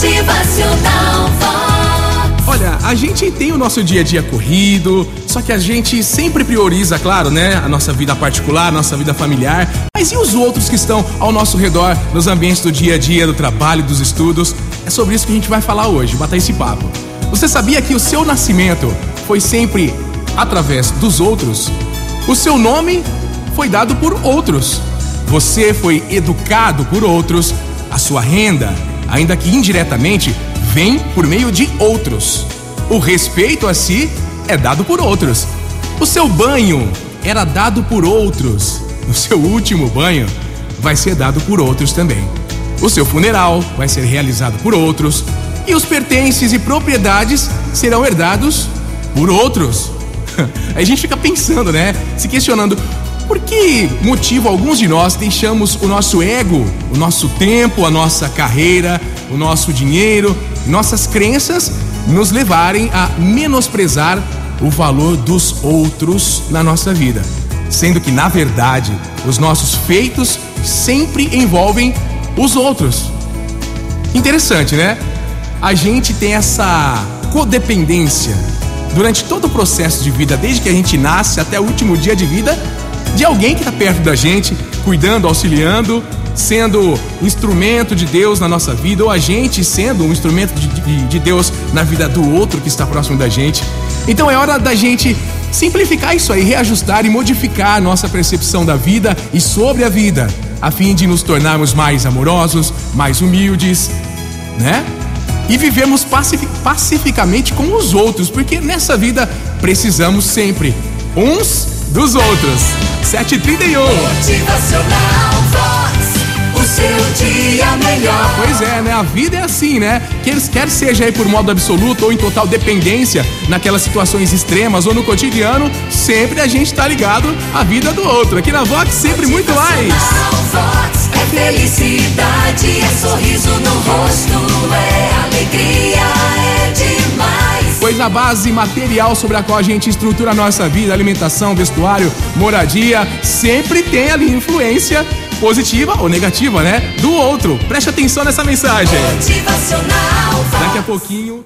Motivacional Vox. Olha, a gente tem o nosso dia a dia corrido, só que a gente sempre prioriza, claro, né, a nossa vida particular, a nossa vida familiar. Mas e os outros que estão ao nosso redor, nos ambientes do dia a dia, do trabalho, dos estudos? É sobre isso que a gente vai falar hoje, bater esse papo. Você sabia que o seu nascimento foi sempre através dos outros? O seu nome foi dado por outros. Você foi educado por outros. A sua renda, ainda que indiretamente, vem por meio de outros. O respeito a si é dado por outros. O seu banho era dado por outros. O seu último banho vai ser dado por outros também. O seu funeral vai ser realizado por outros. E os pertences e propriedades serão herdados por outros. Aí a gente fica pensando, né? Se questionando por que motivo alguns de nós deixamos o nosso ego, o nosso tempo, a nossa carreira, o nosso dinheiro, nossas crenças nos levarem a menosprezar o valor dos outros na nossa vida, sendo que na verdade os nossos feitos sempre envolvem os outros. Interessante, né? A gente tem essa codependência durante todo o processo de vida, desde que a gente nasce até o último dia de vida, de alguém que está perto da gente, cuidando, auxiliando, sendo instrumento de Deus na nossa vida, ou a gente sendo um instrumento de, de, de Deus na vida do outro que está próximo da gente. Então é hora da gente simplificar isso aí, reajustar e modificar a nossa percepção da vida e sobre a vida, a fim de nos tornarmos mais amorosos, mais humildes, né? E vivemos pacific pacificamente com os outros, porque nessa vida precisamos sempre uns dos outros. 731. Motivacional Vox. O seu dia melhor. Pois é, né? A vida é assim, né? Quer, quer seja aí por modo absoluto ou em total dependência, naquelas situações extremas ou no cotidiano, sempre a gente tá ligado à vida do outro. Aqui na Vox, sempre muito mais. Vox. É felicidade, a base material sobre a qual a gente estrutura a nossa vida, alimentação, vestuário, moradia, sempre tem ali influência positiva ou negativa, né? Do outro. Preste atenção nessa mensagem. Daqui a pouquinho.